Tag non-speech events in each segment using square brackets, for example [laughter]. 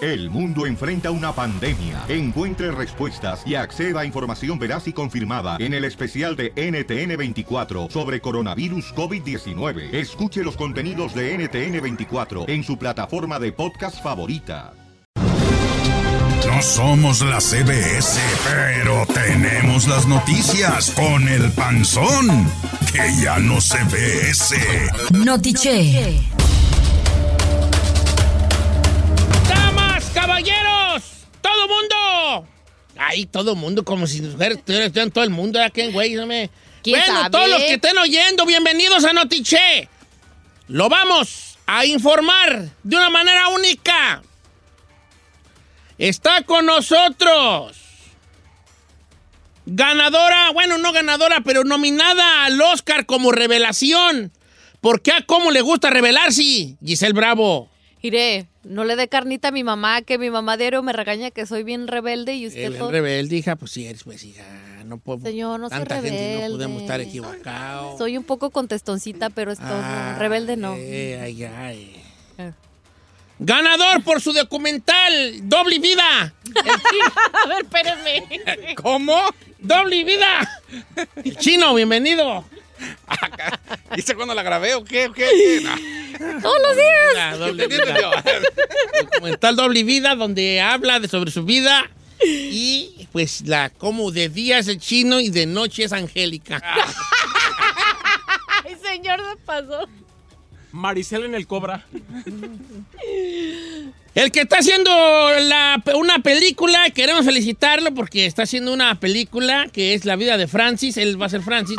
El mundo enfrenta una pandemia. Encuentre respuestas y acceda a información veraz y confirmada en el especial de NTN24 sobre coronavirus COVID-19. Escuche los contenidos de NTN24 en su plataforma de podcast favorita. No somos la CBS, pero tenemos las noticias con el panzón, que ya no se ve ese. Notiche. Caballeros! ¡Todo mundo! Ay, todo mundo, como si estuvieran todo el mundo aquí en güey, no me... ¿Quién Bueno, sabe? todos los que estén oyendo, bienvenidos a Notiche. Lo vamos a informar de una manera única. Está con nosotros. Ganadora, bueno, no ganadora, pero nominada al Oscar como revelación. ¿Por qué a cómo le gusta revelarse? Giselle Bravo. Iré, no le dé carnita a mi mamá, que mi mamá diario me regaña que soy bien rebelde y usted El todo- rebelde, hija, pues sí eres, pues hija. No puedo. Señor, no Tanta gente no podemos estar equivocados. Soy un poco contestoncita, pero es todo. Ah, rebelde no. eh, ay, ay. Eh. Ganador por su documental Doble Vida. [laughs] A ver, espérenme. ¿Cómo? Doble Vida. El chino, bienvenido. [laughs] ¿Dice cuándo la grabé o qué? ¿O qué? ¿Qué? No. [laughs] Todos los días. La doble ¿Entiendes, vida. yo? documental Doble Vida, donde habla de, sobre su vida y pues la como de día es el chino y de noche es Angélica. [laughs] Ay, señor, se pasó. Maricel en el Cobra. El que está haciendo la- una película, queremos felicitarlo porque está haciendo una película que es La vida de Francis, él va a ser Francis.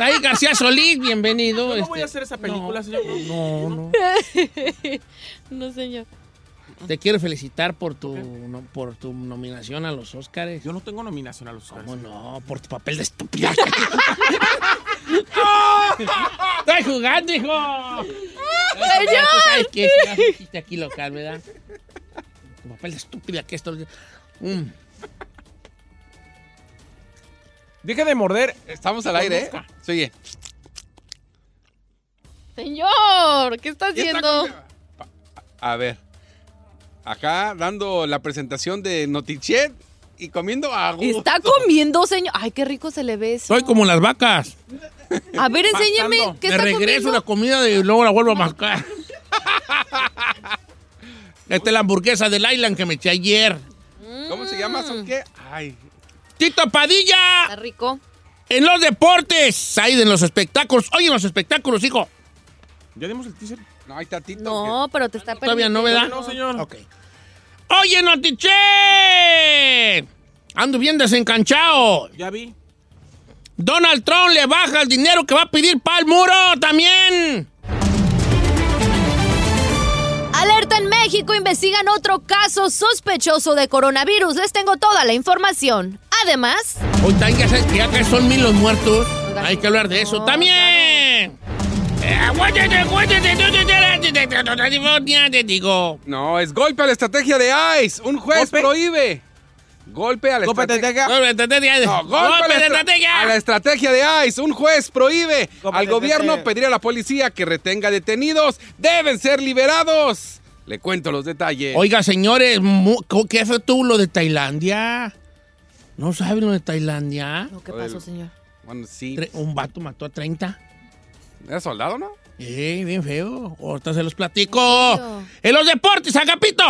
Está ahí García Solís, bienvenido. Yo no voy a este, hacer esa película, señor. No, no. [laughs] No, señor. Te quiero felicitar por tu, no- por tu nominación a los Oscars. Yo no tengo nominación a los Oscars. ¿Cómo no? Por tu papel de estúpida. [laughs] [laughs] Estoy jugando, hijo. Señor. Tú sabes chiste aquí local, ¿verdad? Tu papel de estúpida que esto... Mm. Deje de morder. Estamos al aire, ¿eh? Se oye. Señor, ¿qué está haciendo? con- A ver. Acá dando la presentación de Notichet y comiendo a gusto. Está comiendo, señor. Ay, qué rico se le ve eso. Soy como las vacas. A ver, enséñeme. ¿Qué Me está regreso comiendo? la comida y luego la vuelvo a mascar. [laughs] Esta es la hamburguesa del Island que me eché ayer. ¿Cómo se llama? ¿Son qué? Ay. Tito Padilla Está rico. en los deportes. Ahí en los espectáculos. Oye, en los espectáculos, hijo. ¿Ya dimos el teaser? No, ahí está Tito. No, pero te está Todavía no. No, señor. Ok. Oye, Notiche. Ando bien desencanchado. Ya vi. Donald Trump le baja el dinero que va a pedir para el muro también. México, investigan otro caso sospechoso de coronavirus. Les tengo toda la información. Además, Hoy también ya sabes que son mil los muertos. Hay que hablar de eso no, también. Eh, aguántate, aguántate, te digo. No, es golpe a la estrategia de ICE. Un juez ¿Golpe? prohíbe. Golpe a la Golpe estrategia. Golpe de estrategia. No, golpe a Golpe la, de estra- estrategia. a la estrategia de ICE. Un juez prohíbe Golpe al gobierno pedir a la policía que retenga detenidos. Deben ser liberados. Le cuento los detalles. Oiga, señores, ¿qué fue tú lo de Tailandia? ¿No saben lo de Tailandia? ¿qué pasó, señor? Bueno, sí. Un vato mató a 30. ¿Era soldado, no? Eh, bien feo. Ahorita se los platico. En los deportes, Agapito.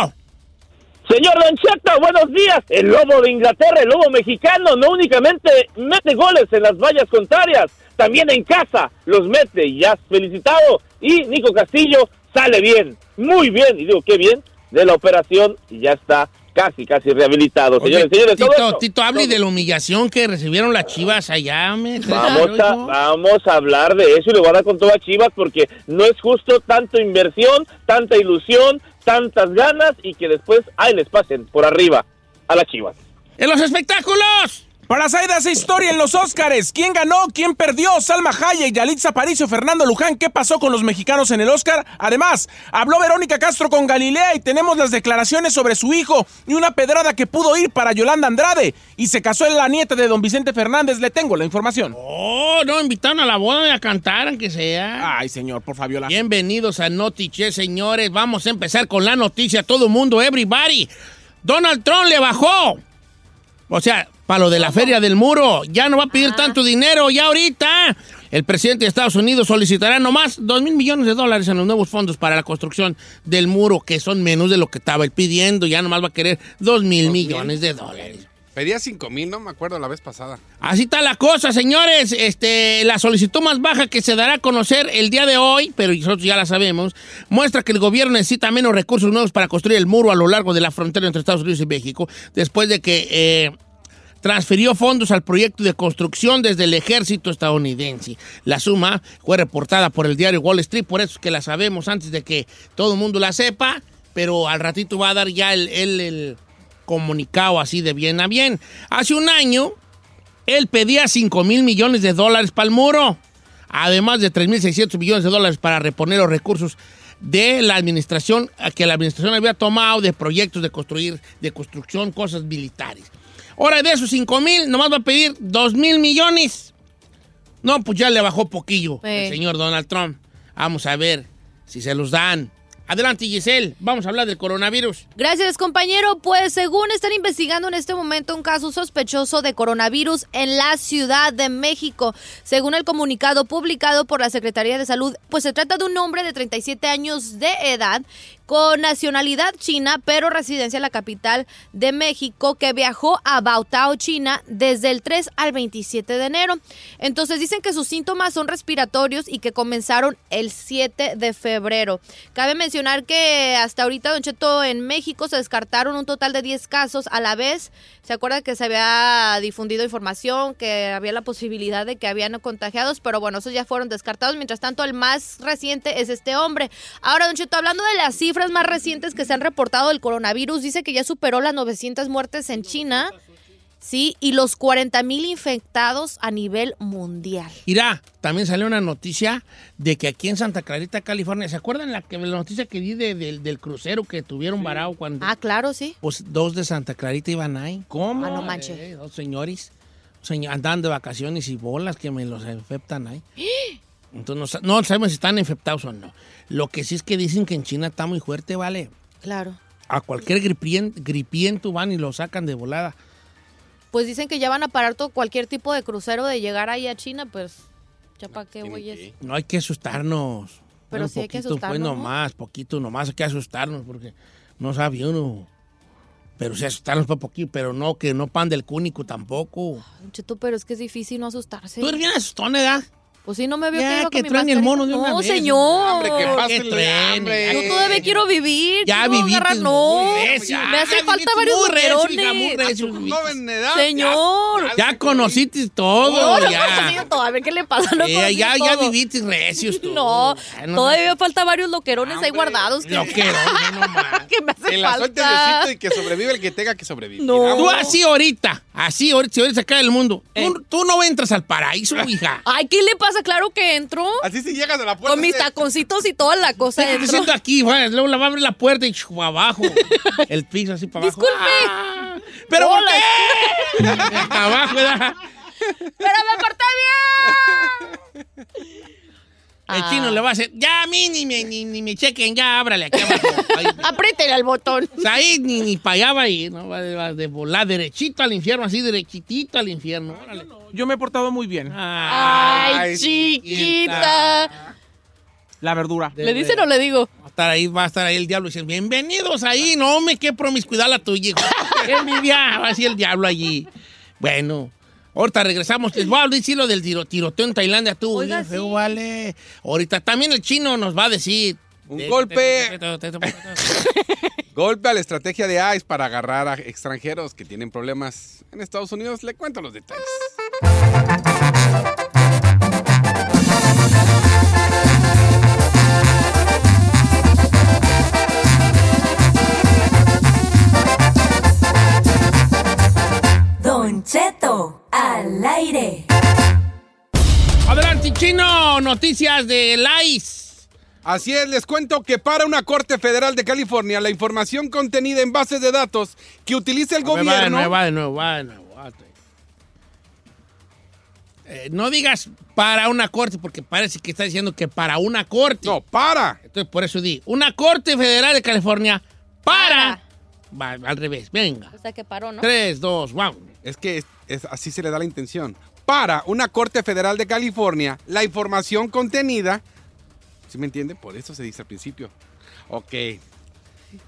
Señor Don Cheto, buenos días. El lobo de Inglaterra, el lobo mexicano, no únicamente mete goles en las vallas contrarias, también en casa los mete y ya has felicitado. Y Nico Castillo sale bien, muy bien, y digo, qué bien, de la operación y ya está casi, casi rehabilitado. Oye, Señores, señores, todo Tito, Tito, hable de la humillación que recibieron las chivas allá. Me Vamos a, vamos a hablar de eso y le voy a dar con todo a Chivas porque no es justo tanto inversión, tanta ilusión, tantas ganas y que después ahí les pasen por arriba a las Chivas. ¡En los espectáculos! Para Saida hace historia en los Óscares. ¿Quién ganó? ¿Quién perdió? Salma Hayek, Yalitza Aparicio, Fernando Luján. ¿Qué pasó con los mexicanos en el Óscar? Además, habló Verónica Castro con Galilea y tenemos las declaraciones sobre su hijo y una pedrada que pudo ir para Yolanda Andrade. Y se casó en la nieta de don Vicente Fernández. Le tengo la información. Oh, no, invitaron a la boda a cantar, aunque sea. Ay, señor, por Fabiola. Bienvenidos a Notiche, señores. Vamos a empezar con la noticia. Todo mundo, everybody. Donald Trump le bajó. O sea, para lo de la feria del muro. Ya no va a pedir tanto dinero. Ya ahorita el presidente de Estados Unidos solicitará nomás 2 mil millones de dólares en los nuevos fondos para la construcción del muro, que son menos de lo que estaba él pidiendo. Ya nomás va a querer 2 mil Dos mil. millones de dólares. Pedía 5 mil, no me acuerdo la vez pasada. Así está la cosa, señores. Este, la solicitud más baja que se dará a conocer el día de hoy, pero nosotros ya la sabemos, muestra que el gobierno necesita menos recursos nuevos para construir el muro a lo largo de la frontera entre Estados Unidos y México, después de que eh, transfirió fondos al proyecto de construcción desde el ejército estadounidense. La suma fue reportada por el diario Wall Street, por eso es que la sabemos antes de que todo el mundo la sepa, pero al ratito va a dar ya el- el- comunicado así de bien a bien. Hace un año, él pedía 5 mil millones de dólares para el muro, además de 3.600 millones de dólares para reponer los recursos de la administración, que la administración había tomado de proyectos de construir, de construcción, cosas militares. Ahora de esos 5 mil, nomás va a pedir 2 mil millones. No, pues ya le bajó poquillo el Sí. señor Donald Trump. Vamos a ver si se los dan. Adelante, Giselle. Vamos a hablar del coronavirus. Gracias, compañero. Pues según están investigando en este momento un caso sospechoso de coronavirus en la Ciudad de México. Según el comunicado publicado por la Secretaría de Salud, pues se trata de un hombre de 37 años de edad con nacionalidad china, pero residencia en la capital de México, que viajó a Baotao, China, desde el 3 al 27 de enero. Entonces dicen que sus síntomas son respiratorios y que comenzaron el 7 de febrero. Cabe mencionar que hasta ahorita, Don Cheto, en México se descartaron un total de 10 casos a la vez. ¿Se acuerda que se había difundido información, que había la posibilidad de que habían contagiados? Pero bueno, esos ya fueron descartados. Mientras tanto, el más reciente es este hombre. Ahora, Don Cheto, hablando de las cifras más recientes que se han reportado del coronavirus, dice que ya superó las 900 muertes en China. Sí, y los 40 mil infectados a nivel mundial. Irá, también salió una noticia de que aquí en Santa Clarita, California, ¿se acuerdan la, que, la noticia que di de- del- del crucero que tuvieron varado cuando Ah, claro, sí. pues, dos de Santa Clarita iban ahí? ¿Cómo? Ah, no manches. Eh, dos señores señor, andaban de vacaciones y bolas que me los infectan ahí. [gasps] Entonces no, sa- no sabemos si están infectados o no. Lo que sí es que dicen que en China está muy fuerte, ¿vale? Claro. A cualquier gripien- gripiento van y lo sacan de volada. Pues dicen que ya van a parar todo cualquier tipo de crucero de llegar ahí a China, pues ya para qué voy ir. No hay que asustarnos. Pero Bueno, sí hay que poquito, asustarnos, Pues ¿no? nomás, poquito nomás hay que asustarnos porque no sabe uno. Pero sí asustarnos para poquito, pero no, que no pan del cúnico tampoco. Cheto, pero es que es difícil no asustarse. Tú eres bien asustón, ¿verdad? Pues sí, no me veo Ya, que iba que con mi truene el mono de una No, vez. señor. Hombre, que truene, hambre. Yo todavía quiero vivir. Ya muy No, recio, me hace ya falta varios loquerones. edad. Señor. Ya conociste todo, No, no ya. conocido todo. A ver qué le pasa. No Eh, ya, ya viviste recios tú. [laughs] No, Ya no- todavía falta varios loquerones ahí guardados. Que, Lo quiero, no [laughs] más. que me hace En la suerte falta. Diosito y que sobrevive el que tenga que sobrevivir. No. Tú así ahorita, así ahorita, si ahorita se cae el mundo. Eh. Tú, tú no entras al paraíso, hija. Ay, ¿qué le pasa? Claro que entro. Así si llegas a la puerta. Con mis taconcitos y toda la cosa entro. siento aquí, va, luego la va a abrir la puerta y abajo. [laughs] El piso así para abajo. Disculpe. Ah, ¿Pero por qué? [laughs] Abajo, ¿verdad? ¡Pero me porté bien! El Ah. chino le va a hacer, ya a mí ni me, ni, ni me chequen, ya ábrale aquí abajo. [laughs] Apriétele al botón. O sea, ahí ni, ni para allá va a ir, ¿no? Va de, va de volar derechito al infierno, así derechitito al infierno. Órale. Yo me he portado muy bien. Ay, Ay, chiquita. La verdura. ¿Le dicen o le digo? Va a estar ahí, va a estar ahí el diablo y dicen, bienvenidos ahí, no me qué promiscuidad la tuya, [laughs] envidia, va a decir el diablo allí. Bueno, ahorita regresamos. Les voy a decir lo del tiro- tiroteo en Tailandia, tú. Oiga, bien feo, sí. vale. Ahorita también el chino nos va a decir. Un golpe. [laughs] Golpe a la estrategia de ICE para agarrar a extranjeros que tienen problemas en Estados Unidos. Le cuento los detalles. Don Cheto, al aire. Adelante, chino. Noticias de ICE. Así es, les cuento que para una Corte Federal de California, la información contenida en bases de datos que utiliza el A ver, Va de gobierno. nuevo, va de nuevo, va de nuevo. va de nuevo. Eh, no digas para una corte, porque parece que está diciendo que para una corte. No, para. Entonces, por eso di, una corte federal de California para. Va, al revés, venga. O sea que paró, ¿no? Tres, dos, wow. Es que es- es- así se le da la intención. Para una Corte Federal de California, la información contenida. ¿Sí me entiende? Por eso se dice al principio. Ok.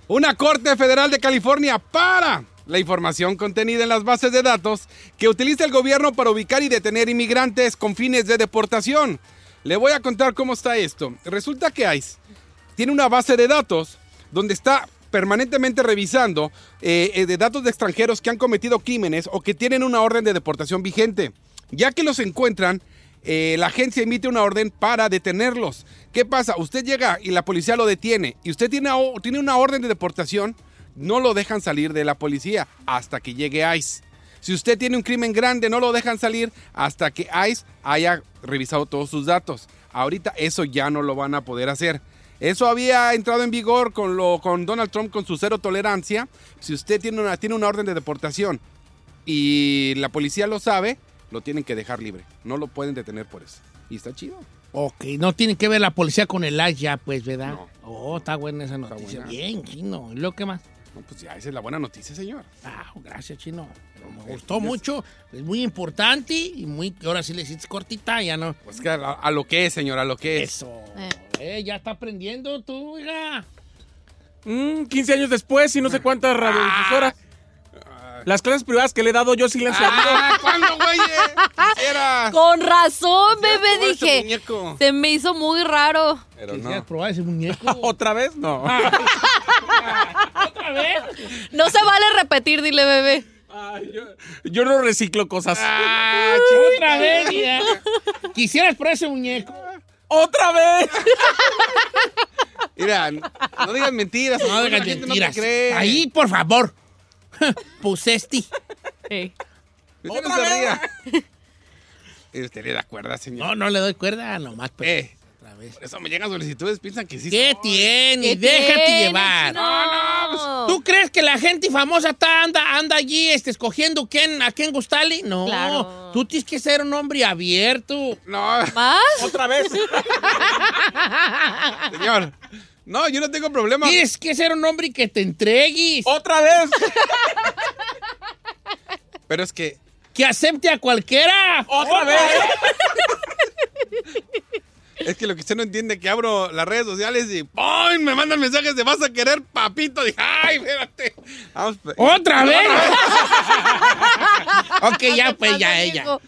Una Corte Federal de California para la información contenida en las bases de datos que utiliza el gobierno para ubicar y detener inmigrantes con fines de deportación. Le voy a contar cómo está esto. Resulta que ICE tiene una base de datos donde está permanentemente revisando eh, eh, de datos de extranjeros que han cometido crímenes o que tienen una orden de deportación vigente. Ya que los encuentran, eh, la agencia emite una orden para detenerlos. ¿Qué pasa? Usted llega y la policía lo detiene y usted tiene, tiene una orden de deportación, no lo dejan salir de la policía hasta que llegue ICE. Si usted tiene un crimen grande, no lo dejan salir hasta que ICE haya revisado todos sus datos. Ahorita eso ya no lo van a poder hacer. Eso había entrado en vigor con, lo, con Donald Trump con su cero tolerancia. Si usted tiene una, tiene una orden de deportación y la policía lo sabe, lo tienen que dejar libre. No lo pueden detener por eso. Y está chido. Ok, no tiene que ver la policía con el ICE ya, pues, ¿verdad? No. Oh, está buena esa noticia. buena. Bien, chino. ¿Y lo que más? No, pues ya, esa es la buena noticia, señor. Ah, gracias, chino. Me gustó mucho. Es muy importante y muy. Ahora sí le hiciste cortita, ya no. Pues que a, a lo que es, señor, a lo que es. Eso. Eh, ya está aprendiendo tú, oiga. Mm, 15 años después y no sé cuántas radiodifusoras. Las clases privadas que le he dado yo sí he Ah, ¿Cuándo, güey? Quisiera. Con razón, bebé, dije. Se me hizo muy raro. Pero ¿Quisieras no. probar ese muñeco? [laughs] ¿Otra vez? No. [laughs] ¿Otra vez? No se vale repetir, dile, bebé. Ay, yo, yo no reciclo cosas. Ah, Otra vez, mira. ¿Quisieras probar ese muñeco? ¡Otra vez! [laughs] Mira, no digas mentiras. No no te mentiras. cree. Ahí, por favor. [laughs] Pusesti. Ey. Usted no ¿Otra se vez? usted le da cuerda, señor. No, no le doy cuerda, nomás. Pues, Eh, vez. por eso me llegan solicitudes, piensan que sí. ¿Qué soy. tiene? ¿Qué Déjate tiene, llevar. chino? No, ¿Tú crees que la gente famosa está, anda, anda allí este, escogiendo quién, a quién gustarle? No. Claro. Tú tienes que ser un hombre abierto. No, ¿Más? ¡Otra vez! [laughs] señor. No, yo no tengo problema. Tienes que ser un hombre que te entregues. ¡Otra vez! Pero es que Que acepte a cualquiera. ¡Otra vez! [laughs] Es que lo que usted no entiende es que abro las redes sociales y ¡pum! me mandan mensajes de vas a querer papito. Dije, ¡ay, espérate! Vamos, pe- ¿Otra [laughs] vez? [laughs] [laughs] ok, ya, pues, ya, ella.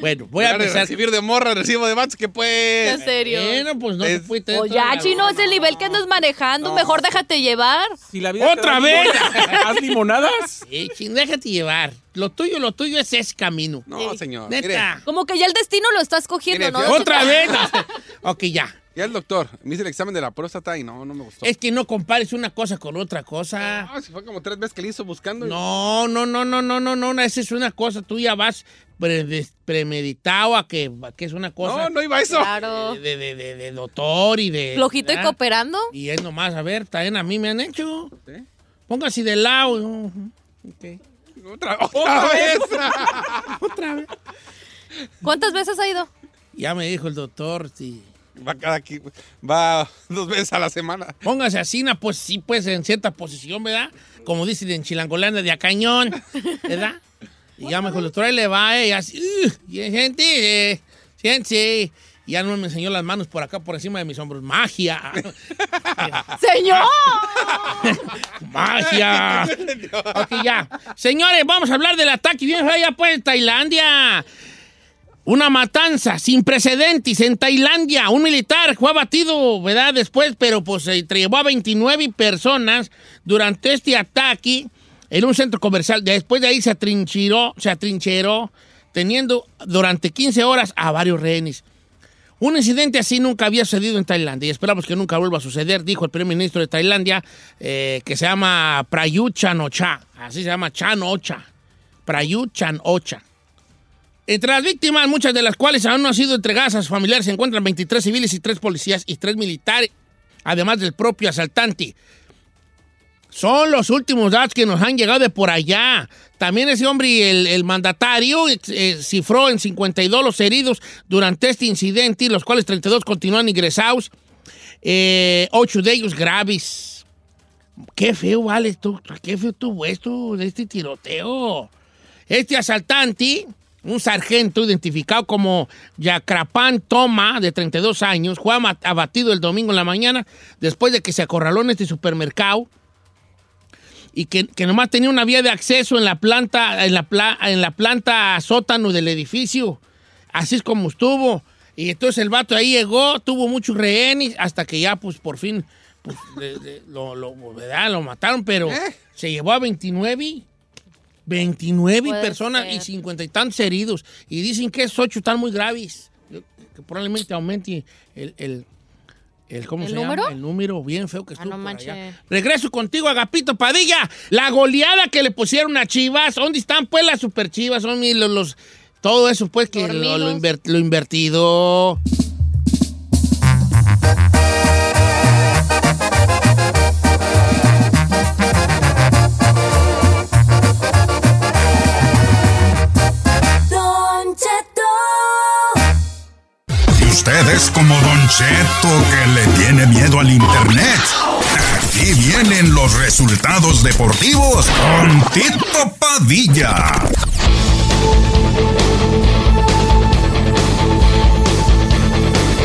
Bueno, voy a empezar. recibir de morra, recibo de vatos que pues... En serio. Bueno, pues no se Es- puede tener O toda ya, la- chino, es el nivel que andas manejando. Mejor déjate llevar. Si la vida te ¡Otra vez! [laughs] ¿Haz limonadas? Sí, chino, déjate llevar. Lo tuyo, lo tuyo es ese camino. No, señor. Neta. Mire, Como que ya el destino lo estás cogiendo, Mire, ¿no? ¿Otra [laughs] vez? ok, ya. Ya el doctor me hice el examen de la próstata y no, no me gustó. Es que no compares una cosa con otra cosa. No, si fue como tres veces que le hizo buscando. y- No, no, no, no, no, no, no, esa es una cosa. Tú ya vas pre- premeditado a que, a que es una cosa no, no iba a eso. Claro. de, de- de- de doctor y de... Flojito y cooperando. Y es nomás, a ver, también a mí me han hecho. ¿Sí? Póngase de lado. Ujú, ok. Otra, [laughs] otra vez. [laughs] Otra vez. ¿Cuántas veces ha ido? Ya me dijo el doctor, sí. Va cada qui- va dos veces a la semana. Póngase así, pues sí, pues en cierta posición, ¿verdad? Como dicen en Chilangolanda de a cañón, ¿verdad? Y ya me dijo el doctor, ahí le va, eh, y así, "Ugh", y gente, eh, siéntese. Y ya no me enseñó las manos por acá, por encima de mis hombros. ¡Magia! [laughs] ¡Señor! [laughs] ¡Magia! ok, ya. Señores, vamos a hablar del ataque bien allá pues en Tailandia. Una matanza sin precedentes en Tailandia. Un militar fue abatido, ¿verdad? Después, pero pues se llevó a 29 personas durante este ataque en un centro comercial. Después de ahí se atrincheró, se atrincheró, teniendo durante 15 horas a varios rehenes. Un incidente así nunca había sucedido en Tailandia y esperamos que nunca vuelva a suceder, dijo el primer ministro de Tailandia, eh, que se llama Prayut Chan Ocha. Así se llama Chan Ocha. Prayut Chan Ocha. Entre las víctimas, muchas de las cuales aún no han sido entregadas a sus familiares, se encuentran 23 civiles y 3 policías y 3 militares, además del propio asaltante. Son los últimos datos que nos han llegado de por allá. También ese hombre, el, el mandatario, eh, cifró en 52 los heridos durante este incidente, los cuales 32 continúan ingresados, eh, 8 de ellos graves. Qué feo, vale, esto, qué feo tuvo esto de este tiroteo. Este asaltante, un sargento identificado como Yacrapan Toma, de 32 años, fue abatido el domingo en la mañana después de que se acorraló en este supermercado y que, que nomás tenía una vía de acceso en la planta, en la, pla- en la planta sótano del edificio. Así es como estuvo. Y entonces el vato ahí llegó, tuvo muchos rehenes, hasta que ya, pues, por fin, pues, le- le- lo, lo- ¿verdad? lo mataron, pero se llevó a 29. 29 Puede personas y ser. 50 y tantos heridos. Y dicen que esos ocho están muy graves. Que probablemente aumente el, el, el- ¿cómo ¿El se número? llama? El número bien feo que Ah, estuvo no por allá. Regreso contigo, Agapito Padilla. La goleada que le pusieron a Chivas. ¿Dónde están, pues, las super Chivas? Son los, los- todo eso, pues, que lo invertido. Es como Don Cheto que le tiene miedo al internet. Aquí vienen los resultados deportivos con Tito Padilla.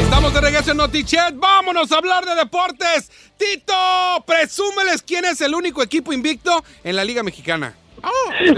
Estamos de regreso en Notichet. Vámonos a hablar de deportes. Tito, presúmeles quién es el único equipo invicto en la Liga Mexicana.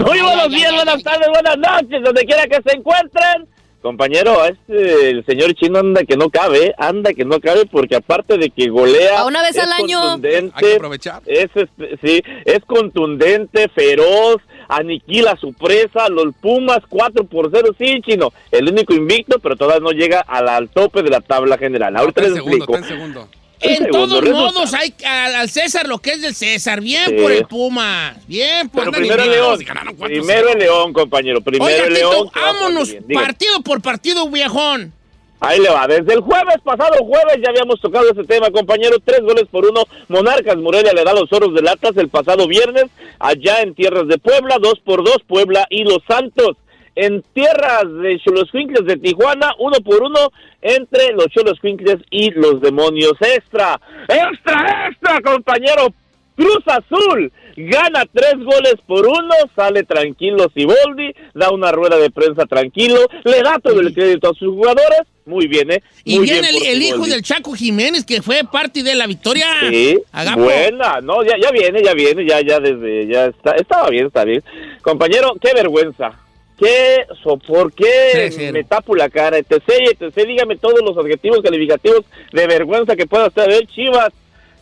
Muy buenos días, buenas tardes, buenas noches, donde quiera que se encuentren. Compañero, este, el señor chino anda que no cabe, anda que no cabe, porque aparte de que golea. A una vez es al año. contundente, Hay que aprovechar. Es, este, sí, es contundente, feroz, aniquila a su presa. Los Pumas 4 por 0, sí, chino. El único invicto, pero todavía no llega al, al tope de la tabla general. Ahorita les segundo, explico. En segundo. Todos modos, hay al, César lo que es del César. Bien Sí. por el Puma. Bien por Pero primero el. León. Primero el León, compañero. Primero el León. vámonos partido por partido, viejón. Ahí le va. Desde el jueves pasado, jueves, ya habíamos tocado ese tema, compañero. Tres goles por uno. Monarcas Morelia le da los oros del Atlas el pasado viernes, allá en tierras de Puebla. Dos por dos, Puebla y Los Santos. En tierras de Cholos Quincles de Tijuana, uno por uno entre los Cholos Quincles y los Demonios Extra. ¡Extra, extra, compañero! Cruz Azul gana tres goles por uno, sale tranquilo Siboldi, da una rueda de prensa tranquilo, le da todo el crédito a sus jugadores, muy bien, ¿eh? Y Muy viene bien el, hijo del Chaco Jiménez, que fue parte de la victoria. Sí, Agapo. buena, no, ya, ya viene, ya viene, ya, ya desde, ya está, estaba bien, está bien. Compañero, qué vergüenza, qué sopor, qué Sí, sí. me tapo la cara, etc, etc, dígame todos los adjetivos calificativos de vergüenza que pueda ver Chivas,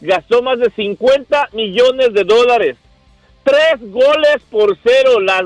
gastó más de 50 millones de dólares, tres goles por cero, las,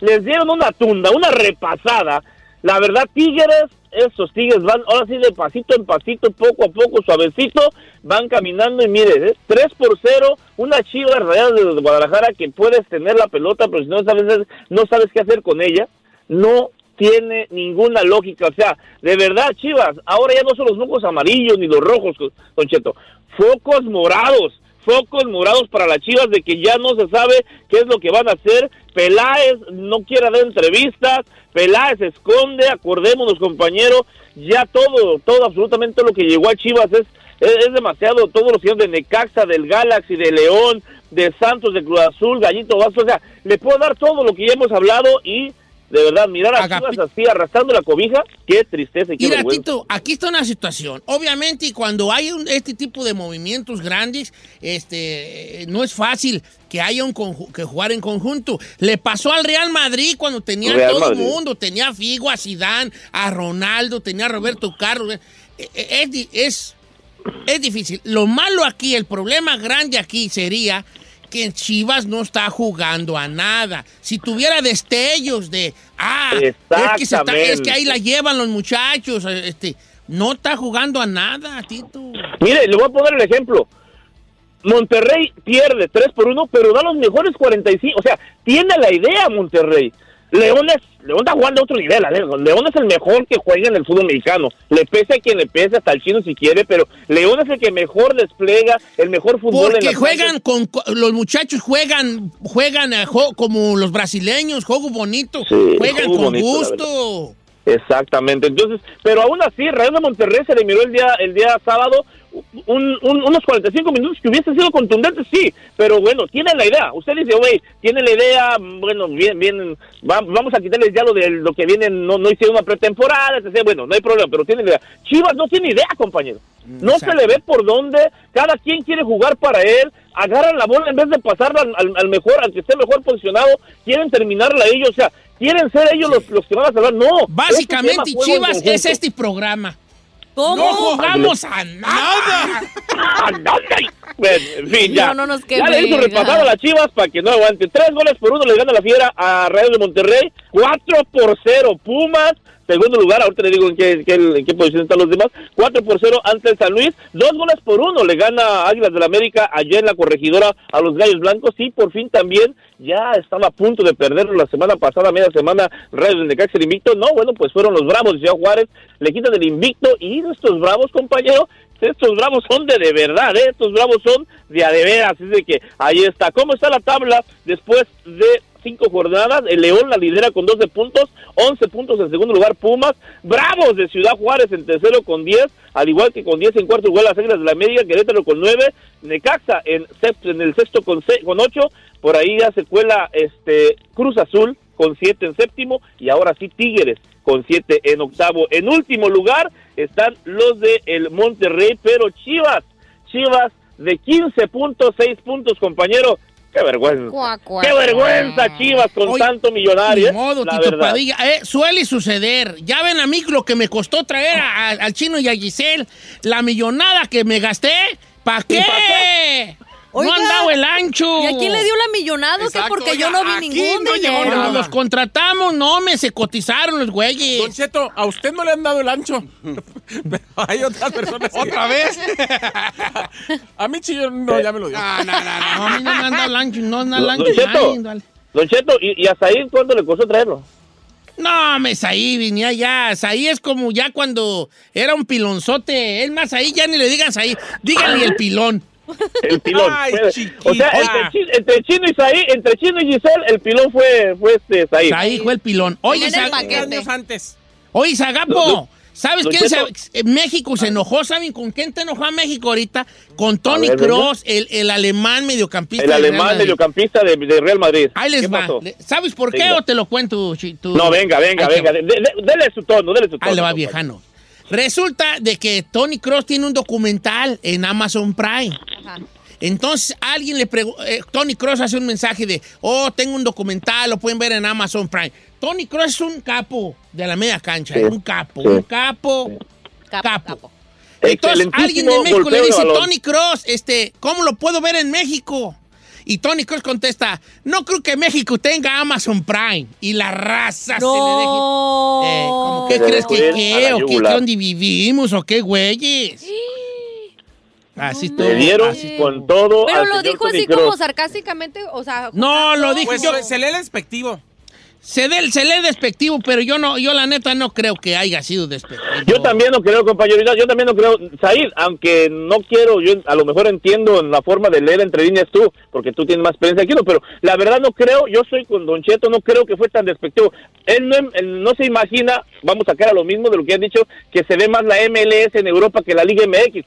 les dieron una tunda, una repasada, la verdad, Tigres, esos Tigres van ahora sí de pasito en pasito, poco a poco, suavecito, van caminando y mire, ¿eh? 3 por 0, una chiva rayada de Guadalajara que puedes tener la pelota, pero si no sabes, no sabes qué hacer con ella, no tiene ninguna lógica. O sea, de verdad, Chivas, ahora ya no son los focos amarillos ni los rojos, Don Cheto, focos morados. Focos morados para las Chivas de que ya no se sabe qué es lo que van a hacer. Peláez no quiere dar entrevistas, Peláez esconde, acordémonos compañeros, ya todo, todo, absolutamente lo que llegó a Chivas es, es, es demasiado, todos los señores de Necaxa, del Galaxy, de León, de Santos, de Cruz Azul, Gallito Vasco, o sea, le puedo dar todo lo que ya hemos hablado y de verdad, mirar a Agapi- Chivas así arrastrando la cobija, qué tristeza y qué Mira, vergüenza. Tito, aquí está una situación. Obviamente, cuando hay un- este tipo de movimientos grandes, este, eh, no es fácil que haya un que jugar en conjunto. Le pasó al Real Madrid cuando tenía Real todo el mundo. Tenía a Figo, a Zidane, a Ronaldo, tenía a Roberto Carlos. Eh, eh, Es, es, es difícil. Lo malo aquí, el problema grande aquí sería que Chivas no está jugando a nada. Si tuviera destellos de, ah, es que, se está- es que ahí la llevan los muchachos, este, no está jugando a nada, Tito. Mire, le voy a poner el ejemplo. Monterrey pierde 3 por 1, pero da los mejores 45. O sea, tiene la idea Monterrey. León, es, León está jugando a otro nivel. León es el mejor que juega en el fútbol mexicano. Le pese a quien le pese, hasta el chino si quiere, pero León es el que mejor despliega el mejor fútbol Porque juegan con, co- los muchachos juegan, juegan a como los brasileños, juego bonito, Sí, juegan juego con bonito, gusto. Exactamente. Entonces, pero aún así, Rayo de Monterrey se le miró el día, el día sábado un- un- unos 45 minutos que hubiesen sido contundentes, sí, pero bueno, tienen la idea. Usted dice, güey, tiene la idea, bueno, bien, bien, va- vamos a quitarles ya lo de lo que viene, no, no hicieron una pretemporada, etc. Bueno, no hay problema, pero tiene la idea. Chivas no tiene idea, compañero. No se le ve por dónde, cada quien quiere jugar para él, agarran la bola en vez de pasarla al, al- al mejor, al que esté mejor posicionado, quieren terminarla ellos, o sea, quieren ser ellos los, los que van a salvar. No. Básicamente, este Chivas es este programa. ¿Cómo? No jugamos a nada. No, no. Bueno, en fin, ya. No, no nos ya le hizo ya. a las Chivas para que no aguante. Tres goles por uno le gana la fiera a Rayos de Monterrey. Cuatro por cero Pumas. Segundo lugar, ahorita le digo en qué, qué- en qué posición están los demás. Cuatro por cero ante el San Luis. Dos goles por uno le gana Águilas del América allá en la corregidora a los Gallos Blancos. Y por fin también ya estaba a punto de perderlo la semana pasada, media semana, Rayos del Necaxa el invicto. No, bueno, pues fueron los Bravos de Ciudad Juárez. Le quitan el invicto y estos Bravos, compañero, estos bravos son de de verdad, ¿eh? estos bravos son de a de veras, así de que ahí está. ¿Cómo está la tabla después de cinco jornadas? El León la lidera con 12 puntos, 11 puntos en segundo lugar Pumas, Bravos de Ciudad Juárez en tercero con 10, al igual que con 10 en cuarto lugar las Águilas de la América, Querétaro con 9, Necaxa en, sexto- en el sexto con, se- con 8, por ahí ya se cuela este Cruz Azul con 7 en séptimo y ahora sí Tigres con 7 en octavo. En último lugar están los de el Monterrey, pero Chivas, Chivas de 15.6 puntos, compañero. Qué vergüenza. Cuá, cuá, Qué vergüenza, Chivas, con Oye, tanto millonario. ¿eh? modo, Tito verdad. Padilla. Eh, suele suceder. Ya ven a mí lo que me costó traer a- a- al chino y a Giselle. La millonada que me gasté. ¿Para qué? pa' No han dado el ancho. ¿Y a quién le dio la millonada? ¿Qué? Exacto, Porque yo no vi ningún no dinero. nada. Los contratamos, no, me se cotizaron los güeyes. Don Cheto, a usted no le han dado el ancho. [laughs] Pero hay otras personas. que- ¿Otra vez? [laughs] A mí sí, yo no, ya me lo dio. No, no, no. No, a mí no me han dado el ancho, no, no, el Don ancho. Cheto. Ay, vale. Don Cheto, ¿y, y hasta ahí cuánto le costó traerlo? No, me ahí venía ya. Ahí es como ya cuando era un pilonzote. Es más, ahí ya ni le digan ahí. Díganle el pilón. El pilón. Ay, o sea, entre, Chi- entre Chino y Saí, entre Chino y Giselle, el pilón fue, fue este Saí. Ahí fue el pilón. Oye, años antes. Oye, Zagapo, ¿sabes quién se, México se enojó? ¿Saben con quién te enojó a México ahorita? Con Tony. Cross, el, el alemán mediocampista. El alemán mediocampista de, de Real Madrid. Ahí les ¿Qué va. pasó? ¿Sabes por qué Venga. o te lo cuento? tú? No, venga, venga, Ahí venga. va. de- de- dele su tono, dele su tono. Ahí le va, viejano. Resulta de que Tony Cross tiene un documental en Amazon Prime. Ajá. Entonces alguien le pregunta, Tony Cross hace un mensaje de, oh, tengo un documental, lo pueden ver en Amazon Prime. Tony Cross es un capo de la media cancha, Sí, un capo, sí. un capo, Capo, capo. capo. Entonces alguien de México le dice. Tony Cross, este, ¿cómo lo puedo ver en México? Y Tony Cross contesta, no creo que México tenga Amazon Prime. Y la raza se le deje... No. Eh, ¿cómo qué crees que qué? ¿O qué, dónde vivimos? ¿O qué güeyes? Así estuvo. Le dieron así con todo. Pero al lo señor dijo Tony así como sarcásticamente, o sea... No, lo dije Pues yo. se lee el despectivo. Se, de- se lee despectivo, pero yo no, yo la neta no creo que haya sido despectivo. Yo también no creo, compañeridad, yo también no creo, Said, aunque no quiero, yo a lo mejor entiendo en la forma de leer entre líneas tú, porque tú tienes más experiencia que yo, pero la verdad no creo, yo soy con Don Cheto, no creo que fue tan despectivo. Él no, él no se imagina, vamos a sacar a lo mismo de lo que han dicho, que se ve más la MLS en Europa que la Liga MX.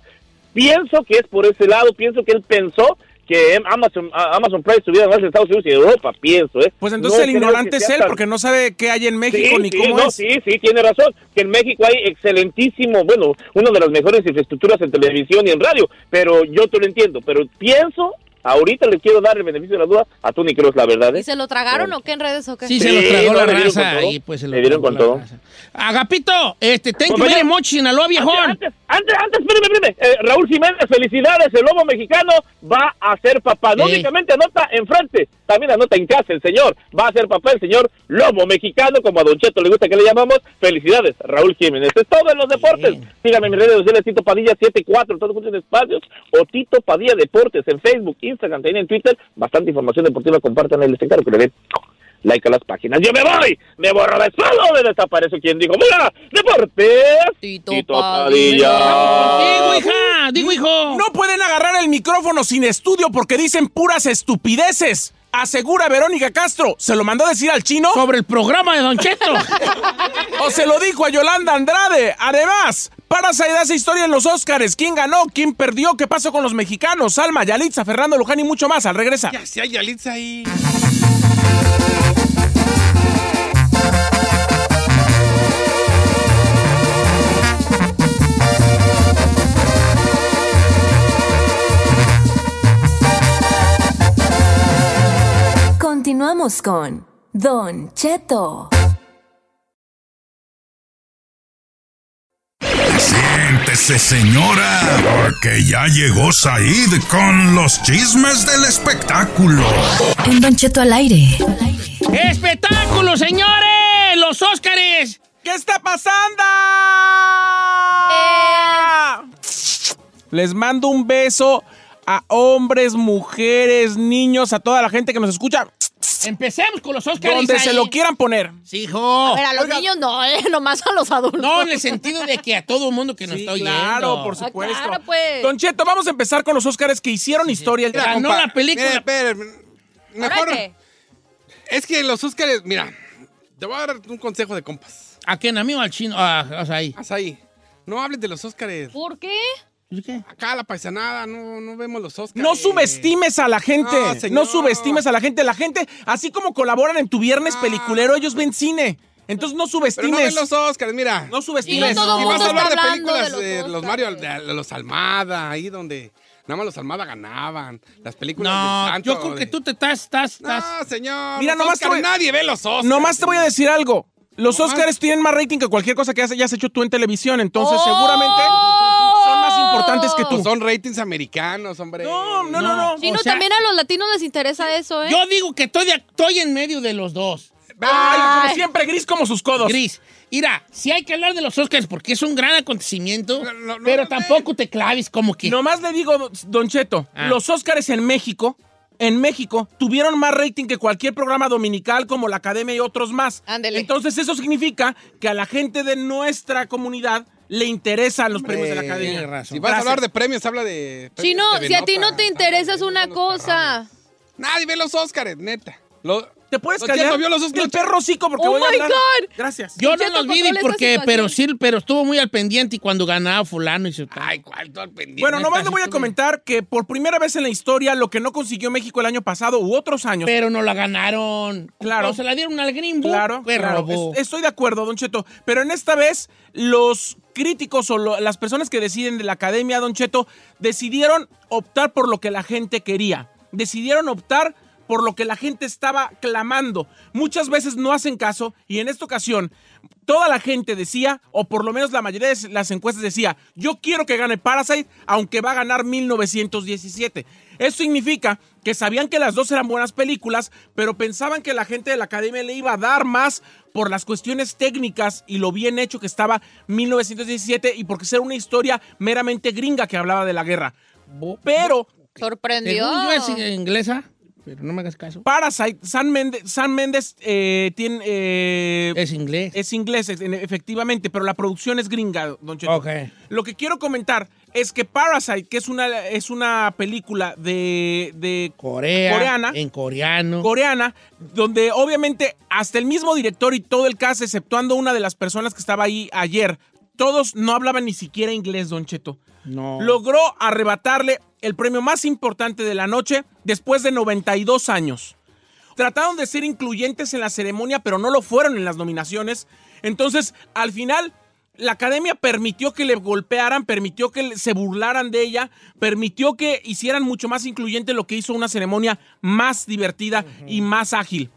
Pienso que es por ese lado, pienso que él pensó que Amazon, Amazon Prime estuviera más en Estados Unidos y Europa, pienso, ¿eh? Pues entonces No el ignorante es él tan- porque no sabe qué hay en México sí, ni sí, cómo no, es. Sí, sí, tiene razón. Que en México hay excelentísimo, bueno, una de las mejores infraestructuras en televisión y en radio, pero yo te lo entiendo. Pero pienso, ahorita le quiero dar el beneficio de la duda a Tony Cruz, la verdad, ¿Y ¿eh? se lo tragaron o qué en redes o qué? Sí, se lo tragó no, la raza y pues se lo Le dieron con todo. raza. Agapito, este, thank you very much, Sinaloa, viejón. Antes, antes, antes, espérame, espérame. Eh, Raúl Jiménez, felicidades. El lobo mexicano va a ser papá. No Ey. únicamente anota enfrente, también anota en casa el señor. Va a ser papá el señor lobo mexicano, como a Don Cheto le gusta que le llamamos. Felicidades, Raúl Jiménez. Es todo en los deportes. Bien. Síganme en mis redes sociales, Tito Padilla 74, todos juntos en espacios, o Tito Padilla Deportes en Facebook, Instagram, también en Twitter. Bastante información deportiva, compartan el encargo que le den like a las páginas. Yo me voy, me borro de suelo, me desaparece quien dijo, mira, deportes. Tito Padilla. Digo, hija, digo, hijo. No pueden agarrar el micrófono sin estudio porque dicen puras estupideces. Asegura Verónica Castro. ¿Se lo mandó a decir al chino? Sobre el programa de Don Cheto. [laughs] ¿O se lo dijo a Yolanda Andrade? Además, Parasite hace historia en los Óscares. ¿Quién ganó? ¿Quién perdió? ¿Qué pasó con los mexicanos? Salma, Yalitza, Fernando Luján y mucho más. Al regresar. Ya, si hay Yalitza ahí. Continuamos con Don Cheto. Siéntese, señora, porque ya llegó Said con los chismes del espectáculo. En Don Cheto al aire. ¡Espectáculo, señores! ¡Los Óscares! ¿Qué está pasando? Les mando un beso a hombres, mujeres, niños, a toda la gente que nos escucha, Empecemos con los Óscares. donde se lo quieran poner. Sí, hijo. A ver, a los niños no, eh, [laughs] nomás a los adultos. No, en el sentido de que a todo el mundo que nos Sí, está oyendo. claro, por Ah, supuesto. claro, pues. Don Cheto, vamos a empezar con los Óscares que hicieron historia el día. Ganó compa, la película. Es que los Óscares, mira, te voy a dar un consejo de compas. ¿A quién? ¿A mí o al chino? Ah, sea, ahí. Haz ahí. No hables de los Óscares. ¿Por qué? ¿Y qué? Acá la paisanada, no, no vemos los Óscares. No subestimes a la gente. No, subestimes a la gente. La gente, así como colaboran en tu viernes Ah. peliculero, ellos ven cine. Entonces no Pero no subestimes. ven los Óscares, mira. No Y subestimes. no Y vas a hablar de películas de los de. Mario, de, de los Almada, ahí donde nada más los Almada ganaban. Las películas No, del Santo, yo creo que de- tú te estás, estás, estás. No, señor. Mira, los nomás te Óscares, voy- nadie ve los Óscares. Nomás te voy a decir algo. Los Nomás- Óscares tienen más rating que cualquier cosa que hayas hecho tú en televisión. Entonces, ¡Oh! seguramente importantes que tú. Pues son ratings americanos, hombre. No, no, no, no. Sí, no, O sea- también a los latinos les interesa eso, ¿eh? Yo digo que estoy, de- estoy en medio de los dos. Ay, como siempre, gris como sus codos. Gris. Mira, sí hay que hablar de los Oscars porque es un gran acontecimiento, No, no, no, pero no, tampoco te claves como que... Nomás le digo, Don Cheto, Ah. los Óscares en México, en México, tuvieron más rating que cualquier programa dominical como la Academia y otros más. Ándele. Entonces eso significa que a la gente de nuestra comunidad le interesan los premios de la Academia. razón. Si vas a hablar de premios, habla de. Sí, no, premios de si a ti no te interesa es habla de una cosa. Nadie ve los Óscares, neta. Lo- ¿Te puedes callar? Vio los Óscares. El perro hocico porque Oh voy a my hablar. God. Gracias. Yo no los vi porque, pero sí, pero estuvo muy al pendiente y cuando ganaba fulano y su Ay, ¿cuál todo al pendiente? Bueno, nomás le voy a comentar que por primera vez en la historia lo que no consiguió México el año pasado u otros años. Pero no la ganaron. Claro. O se la dieron al Greenbook. Claro, Fue claro. Es- estoy de acuerdo, Don Cheto. Pero en esta vez, los críticos o lo- las personas que deciden de la academia, Don Cheto, decidieron optar por lo que la gente quería. Decidieron optar por lo que la gente estaba clamando. Muchas veces no hacen caso y en esta ocasión toda la gente decía, o por lo menos la mayoría de las encuestas decía, yo quiero que gane Parasite, aunque va a ganar 1917. Eso significa que sabían que las dos eran buenas películas, pero pensaban que la gente de la academia le iba a dar más por las cuestiones técnicas y lo bien hecho que estaba 1917 y porque era una historia meramente gringa que hablaba de la guerra. Pero Sorprendió. Es inglesa, pero no me hagas caso. Parasite, San Méndez, San Méndez eh, tiene... eh, Es inglés. es inglés, es- efectivamente, pero la producción es gringa, Don Cheto. Ok. Lo que quiero comentar es que Parasite, que es una, es una película de, de Corea. coreana, En coreano. coreana, donde obviamente hasta el mismo director y todo el cast, exceptuando una de las personas que estaba ahí ayer, todos no hablaban ni siquiera inglés, Don Cheto. No. Logró arrebatarle el premio más importante de la noche después de 92 años. Trataron de ser incluyentes en la ceremonia, pero no lo fueron en las nominaciones. Entonces, al final, la academia permitió que le golpearan, permitió que se burlaran de ella, permitió que hicieran mucho más incluyente lo que hizo una ceremonia más divertida y más ágil.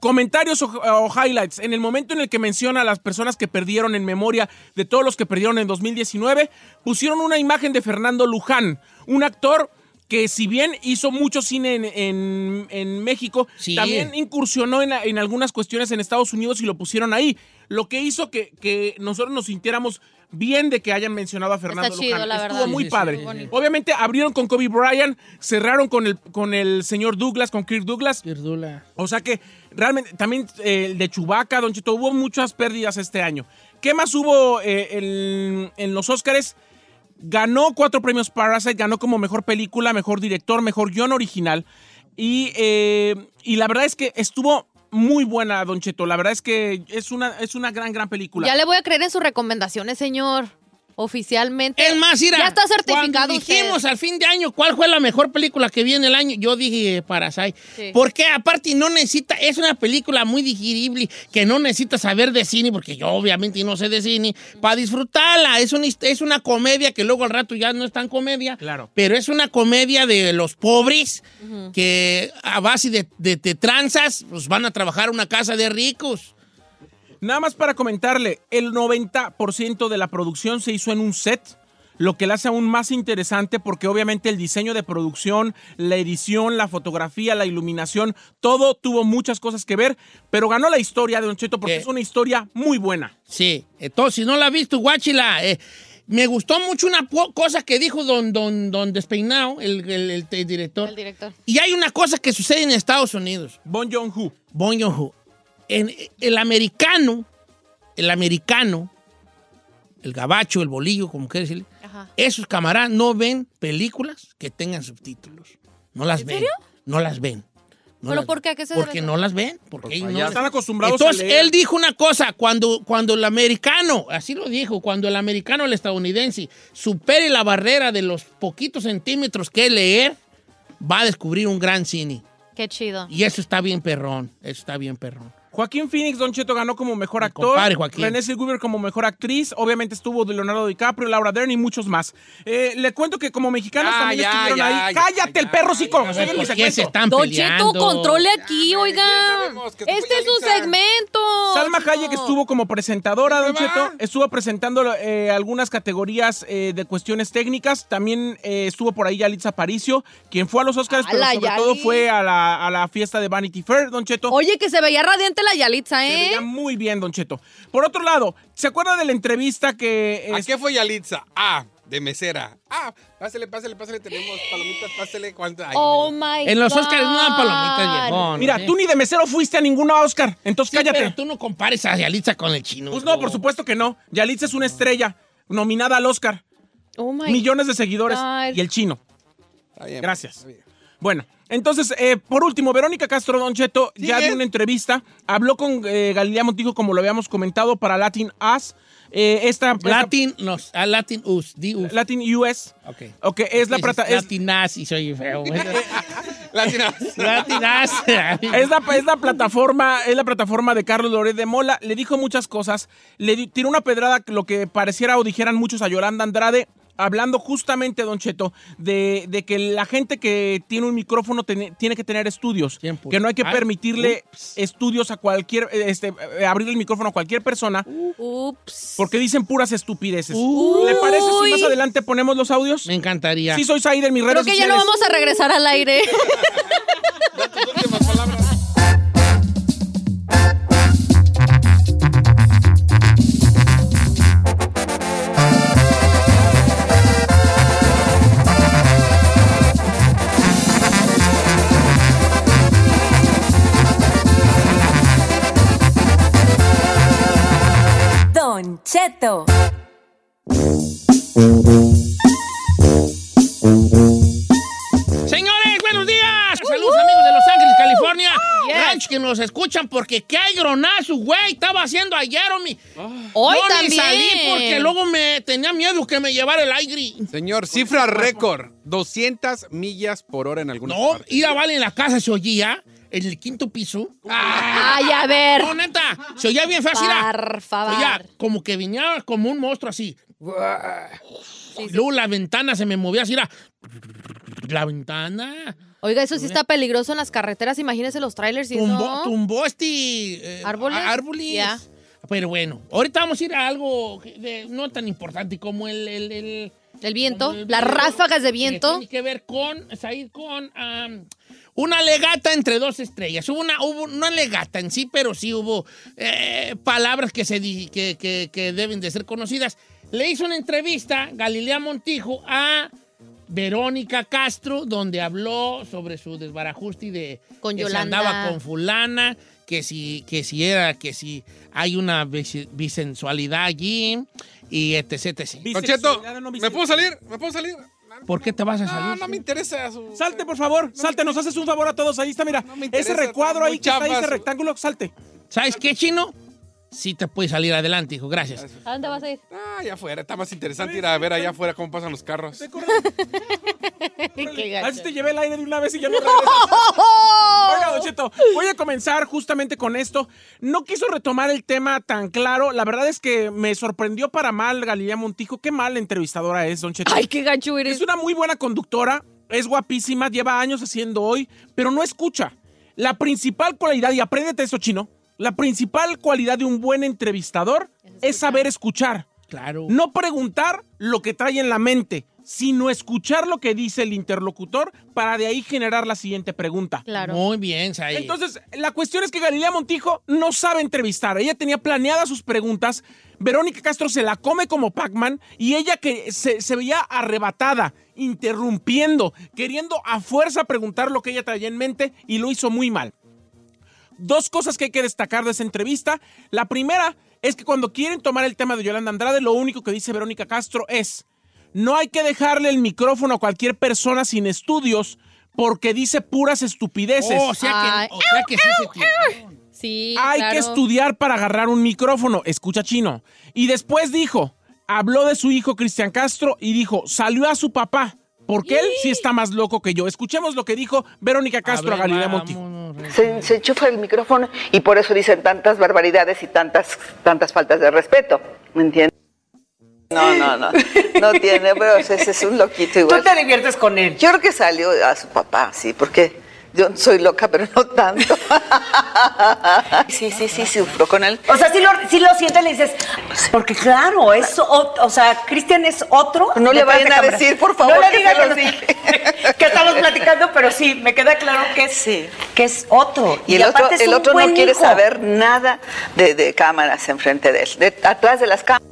Comentarios o, highlights. En el momento en el que menciona a las personas que perdieron en memoria de todos los que perdieron en 2019, pusieron una imagen de Fernando Luján, un actor que si bien hizo mucho cine en, en- en México, Sí. también incursionó en, en algunas cuestiones en Estados Unidos y lo pusieron ahí. Lo que hizo que, que nosotros nos sintiéramos bien de que hayan mencionado a Fernando Está chido, Luján. la Estuvo verdad. muy Sí, padre. sí, sí. Obviamente abrieron con Kobe Bryant, cerraron con el, con el señor Douglas, con Kirk Douglas. Pirdula. O sea que realmente también eh, el de Chubaca, Don Chito, hubo muchas pérdidas este año. ¿Qué más hubo eh, en, en los Oscars? Ganó cuatro premios Parasite, ganó como mejor película, mejor director, mejor guion original. Y, eh, y la verdad es que estuvo muy buena, Don Cheto. La verdad es que es una, es una gran, gran película. Ya le voy a creer en sus recomendaciones, señor. Oficialmente. Es más, mira, Ya está certificado cuando usted. dijimos al fin de año cuál fue la mejor película que vi en el año, yo dije Parasite. Sí. Porque aparte no necesita, es una película muy digerible que no necesita saber de cine, porque yo obviamente no sé de cine, para disfrutarla. Es una, hist- es una comedia que luego al rato ya no es tan comedia, Claro. pero es una comedia de los pobres que a base de, de, de tranzas pues van a trabajar una casa de ricos. Nada más para comentarle, el 90% de la producción se hizo en un set, lo que la hace aún más interesante porque obviamente el diseño de producción, la edición, la fotografía, la iluminación, todo tuvo muchas cosas que ver, pero ganó la historia de Don Cheto porque ¿Qué? es una historia muy buena. Sí, entonces si no la has visto, guáchila. eh, me gustó mucho una cosa que dijo don, don, don Despeinado, el, el- el- el director. El director. Y hay una cosa que sucede en Estados Unidos. Bon Joon-ho. Bon Joon-ho. En- el americano, el americano, el gabacho, el bolillo, como quieras decirle, Ajá. esos camaradas no ven películas que tengan subtítulos. No las ¿En ven. serio? No las ven. No ¿Pero las por qué? ¿A qué se Porque no las ven. Porque ellos no las- están acostumbrados entonces, a leer. él dijo una cosa, cuando, cuando el americano, así lo dijo, cuando el americano, el estadounidense, supere la barrera de los poquitos centímetros que leer, va a descubrir un gran cine. Qué chido. Y eso está bien perrón, eso está bien perrón. Joaquín Phoenix, Don Cheto ganó como mejor Mi actor. compadre, Joaquín. René Zellweger como mejor actriz. Obviamente estuvo de Leonardo DiCaprio, Laura Dern y muchos más. Eh, le cuento que como mexicanos Ya, también ya, estuvieron ya, ahí. ya, ¡Cállate, ya, el perro ya, psico! ya, Estoy en mi ¿Por qué se segmento. están Don? Cheto, controle aquí, Ya oiga. Este es su Yalitza. segmento. Salma. Hayek estuvo como presentadora, Don. Cheto. Estuvo presentando eh, algunas categorías eh, de cuestiones técnicas. También eh, estuvo por ahí Yalitza Aparicio, quien fue a los Oscars, pero ¡Hala, sobre Yali! todo fue a la, a la fiesta de Vanity Fair, Don Cheto. Oye, que se veía radiante la Yalitza, Se ¿eh? veía muy bien, Don Cheto. Por otro lado, ¿se acuerda de la entrevista que... ¿A qué fue Yalitza? Ah, de mesera. Ah, pásele, pásele, pásele. Tenemos palomitas, pásele. ¿Cuánto? Ay, Oh mira. my En los God. Oscars no dan palomitas, viejón. Mira, ¿eh? tú ni de mesero fuiste a ninguna Oscar, entonces Sí, cállate. pero tú no compares a Yalitza con el chino. Pues no, por supuesto que no. Yalitza es una estrella nominada al Oscar. Oh my Millones de seguidores. God. Y el chino. Está bien, Gracias. está bien. Bueno, entonces, eh, por último, Verónica Castro Don Cheto ya dio una entrevista. Habló con eh, Galilea Montijo, como lo habíamos comentado, para Latin Us. Eh, esta, esta- Latin, nos, a Latin US, US. Latin US. Ok. Ok, es la plata. Es, Latinaz y soy feo. Latina. [laughs] Latinaz. [laughs] Es la, es la plataforma, es la plataforma de Carlos Loret de Mola. Le dijo muchas cosas. Le di- tiró una pedrada, lo que pareciera o dijeran muchos a Yolanda Andrade, hablando justamente, Don Cheto, de, de que la gente que tiene un micrófono tiene, tiene que tener estudios. Pues. Que no hay que Ay, permitirle estudios a cualquier, este, eh, abrir el micrófono a cualquier persona, Ups. porque dicen puras estupideces. Uy. ¿Le parece si más adelante ponemos los audios? Me encantaría. Sí, soy Said en mis redes Creo que ya no sociales. vamos a regresar al aire. [laughs] [laughs] Cheto. Señores, buenos días. Saludos amigos de Los Ángeles, California. Yes. ranchos que nos escuchan porque qué gronazo, güey. Estaba haciendo ayer, mi. Hoy Yo ni también. salí porque luego me tenía miedo que me llevara el aire. Señor, cifra récord. 200 millas por hora en algunas No, partes. ir a Vale en la casa se oía en el quinto piso. Ay, a ver. No, neta, se oía bien fácil. ah. Por favor. Oía, como que venía como un monstruo así. Y Luego la ventana se me movía así, era. La ventana. Oiga, eso sí está peligroso en las carreteras. Imagínese los trailers y Tumbó, eso. tumbó este. eh, ¿Árboles? árboles. Ya. Pero bueno, ahorita vamos a ir a algo de- no tan importante como el. el, el- El viento, como las ráfagas de que viento. Tiene que ver con, Said, con una legata entre dos estrellas. Hubo una, hubo una legata en sí, pero sí hubo eh, palabras que, se di- que, que- que deben de ser conocidas. Le hizo una entrevista Galilea Montijo a Verónica Castro, donde habló sobre su desbarajuste y de Con que se andaba con fulana, que si, que si era, que si hay una bis- bisensualidad allí, y etc, etc. ¿me puedo salir? ¿Me puedo salir? ¿Por qué te vas a salir? No, no me interesa su... Salte, por favor, salte, nos haces un favor a todos. Ahí está, mira. interesa, ese recuadro ahí que está ahí, ese rectángulo, salte. ¿Sabes qué, chino? Sí te puedes salir adelante, hijo. Gracias. ¿A dónde vas a ir? Ah, allá afuera. Está más interesante ir a ver allá afuera cómo pasan los carros. [laughs] [laughs] Qué A ver gacho. si te llevé el aire de una vez y ya no. [laughs] [laughs] Oiga, Don Cheto, voy a comenzar justamente con esto. No quiso retomar el tema tan claro. La verdad es que me sorprendió para mal Galilea Montijo. Qué mal entrevistadora es, Don Cheto. Ay, qué gacho eres. Es una muy buena conductora, es guapísima, lleva años haciendo hoy, pero no escucha. La principal cualidad, y apréndete eso, chino, la principal cualidad de un buen entrevistador es saber escuchar. Claro. No preguntar lo que trae en la mente, sino escuchar lo que dice el interlocutor para de ahí generar la siguiente pregunta. Claro. Muy bien. Entonces, la cuestión es que Galilea Montijo no sabe entrevistar. Ella tenía planeadas sus preguntas. Verónica Castro se la come como Pac-Man y ella que se, se veía arrebatada, interrumpiendo, queriendo a fuerza preguntar lo que ella traía en mente y lo hizo muy mal. Dos cosas que hay que destacar de esa entrevista. La primera es que cuando quieren tomar el tema de Yolanda Andrade, lo único que dice Verónica Castro es, no hay que dejarle el micrófono a cualquier persona sin estudios porque dice puras estupideces. Oh, o sea que, o sea que sí se. Sí, Hay claro. que estudiar para agarrar un micrófono. Escucha chino. Y después dijo, habló de su hijo Cristian Castro y dijo, salió a su papá. Porque él sí está más loco que yo. Escuchemos lo que dijo Verónica Castro a, ver, Galilea Montijo. Rey. se, se enchufa el micrófono y por eso dicen tantas barbaridades y tantas, tantas faltas de respeto. ¿Me entiendes? No, no, no. No tiene, pero ese es un loquito igual. Tú te diviertes con él. Yo creo que salió a su papá, sí, porque yo soy loca, pero no tanto. [laughs] Sí, sí, sí, sufro con él. O sea, si lo, si lo sientes, le dices, porque claro, es, o, o sea, Cristian es otro. No le vayan de a cámara. decir, por favor, No le que digan que, los [laughs] que estamos platicando, pero sí, me queda claro que es, Sí. que es otro. Y el otro, el otro no quiere hijo. saber nada de, de cámaras enfrente de él, de, atrás de las cámaras.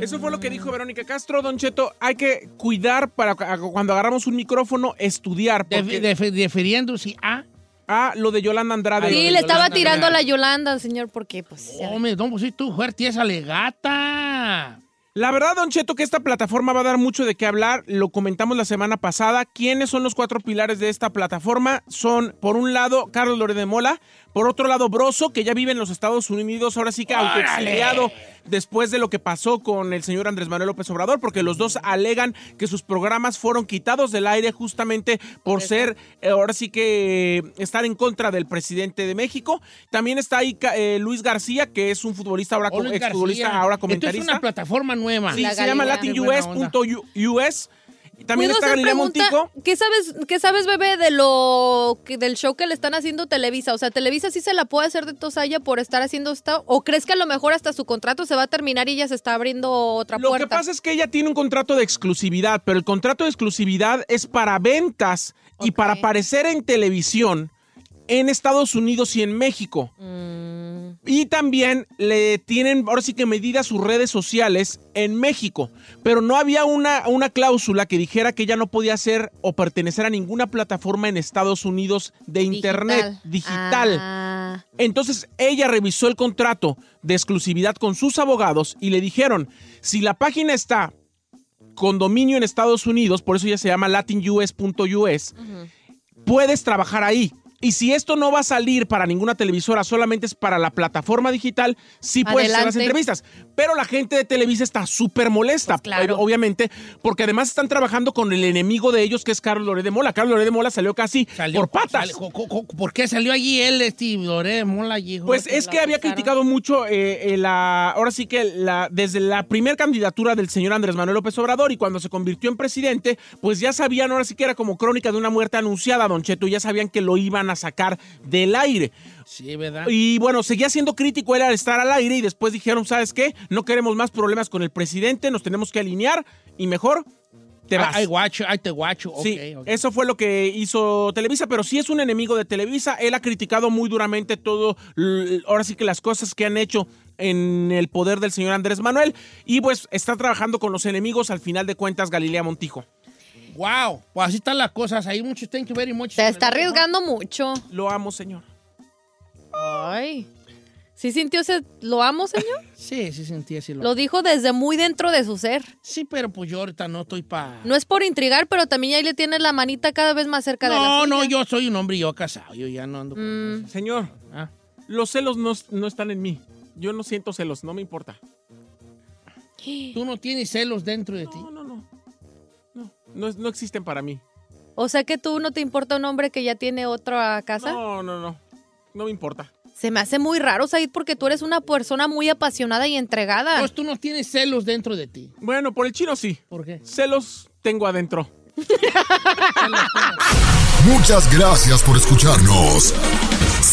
Eso fue lo que dijo Verónica Castro, Don Cheto. Hay que cuidar para cu- cuando agarramos un micrófono, estudiar. Defiriéndose a. ah, lo de Yolanda Andrade. Sí, le estaba Yolanda tirando a la. Yolanda, señor, porque pues... Hombre, no, pues sí, tú fuerte esa legata. La verdad, Don Cheto, que esta plataforma va a dar mucho de qué hablar. Lo comentamos la semana pasada. ¿Quiénes son los cuatro pilares de esta plataforma? Son, por un lado, Carlos Lorena de Mola. Por otro lado, Broso, que ya vive en los Estados Unidos, ahora sí que autoexiliado después de lo que pasó con el señor Andrés Manuel López Obrador, porque los dos alegan que sus programas fueron quitados del aire justamente por ser, eh, ahora sí que, estar en contra del presidente de México. También está ahí eh, Luis García, que es un futbolista, ahora Luis exfutbolista, ahora Esto comentarista. es una plataforma nueva. Sí, La se llama Galilea. Latinus.us. Y También ¿Puedo está Galilea? Montijo. ¿Qué sabes, ¿Qué sabes, bebé, de lo que, del show que le están haciendo Televisa? O sea, ¿Televisa sí se la puede hacer de tosalla por estar haciendo esto? ¿O crees que a lo mejor hasta su contrato se va a terminar y ya se está abriendo otra Lo puerta? que pasa es que ella tiene un contrato de exclusividad, pero el contrato de exclusividad es para ventas y para aparecer en televisión en Estados Unidos y en México. Mm, Y también le tienen, ahora sí que medidas sus redes sociales en México. Pero no había una, una cláusula que dijera que ella no podía ser o pertenecer a ninguna plataforma en Estados Unidos de Internet digital. Ah, Entonces ella revisó el contrato de exclusividad con sus abogados y le dijeron, si la página está con dominio en Estados Unidos, por eso ya se llama latinus.us, puedes trabajar ahí. Y si esto no va a salir para ninguna televisora, solamente es para la plataforma digital, sí puedes hacer las entrevistas. Pero la gente de Televisa está súper molesta, Pues claro. ob- obviamente, porque además están trabajando con el enemigo de ellos, que es Carlos Loré de Mola. Carlos Loré de Mola salió casi Salió- por patas. ¿Por qué salió allí él, este Loré de Mola? allí, Pues es que había criticado mucho eh, eh, la, ahora sí que la, desde la primera candidatura del señor Andrés Manuel López Obrador y cuando se convirtió en presidente, pues ya sabían, ahora sí que era como crónica de una muerte anunciada, Don Cheto, y ya sabían que lo iban a sacar del aire. Sí, ¿verdad? Y bueno, seguía siendo crítico él al estar al aire y después dijeron, ¿sabes qué? No queremos más problemas con el presidente, nos tenemos que alinear y mejor te vas. Ay, guacho, ay, te guacho. Sí, eso fue lo que hizo Televisa, pero sí es un enemigo de Televisa. Él ha criticado muy duramente todo, ahora sí que las cosas que han hecho en el poder del señor Andrés Manuel y pues está trabajando con los enemigos al final de cuentas Galilea Montijo. Wow, pues así están las cosas. Ahí muchos thank you very much. Se está arriesgando mucho. Lo amo, señor. Ay. ¿Sí sintió ese lo amo, señor? [laughs] Sí, sí sentí así. Lo... Lo dijo desde muy dentro de su ser. Sí, pero pues yo ahorita no estoy para... No es por intrigar, pero también ahí le tienes la manita cada vez más cerca de la No, suya. no, yo soy un hombre yo casado. Yo ya no ando con... Mm, Señor, Ah. los celos no, no están en mí. Yo no siento celos, no me importa. Tú no tienes celos dentro de ti. No, no, no. Existen para mí. O sea que tú no te importa un hombre que ya tiene otra casa. No, no, no. No me importa. Se me hace muy raro, Said, porque tú eres una persona muy apasionada y entregada. Pues tú no tienes celos dentro de ti. Bueno, por el chino sí. ¿Por qué? Celos tengo adentro. [laughs] Muchas gracias por escucharnos.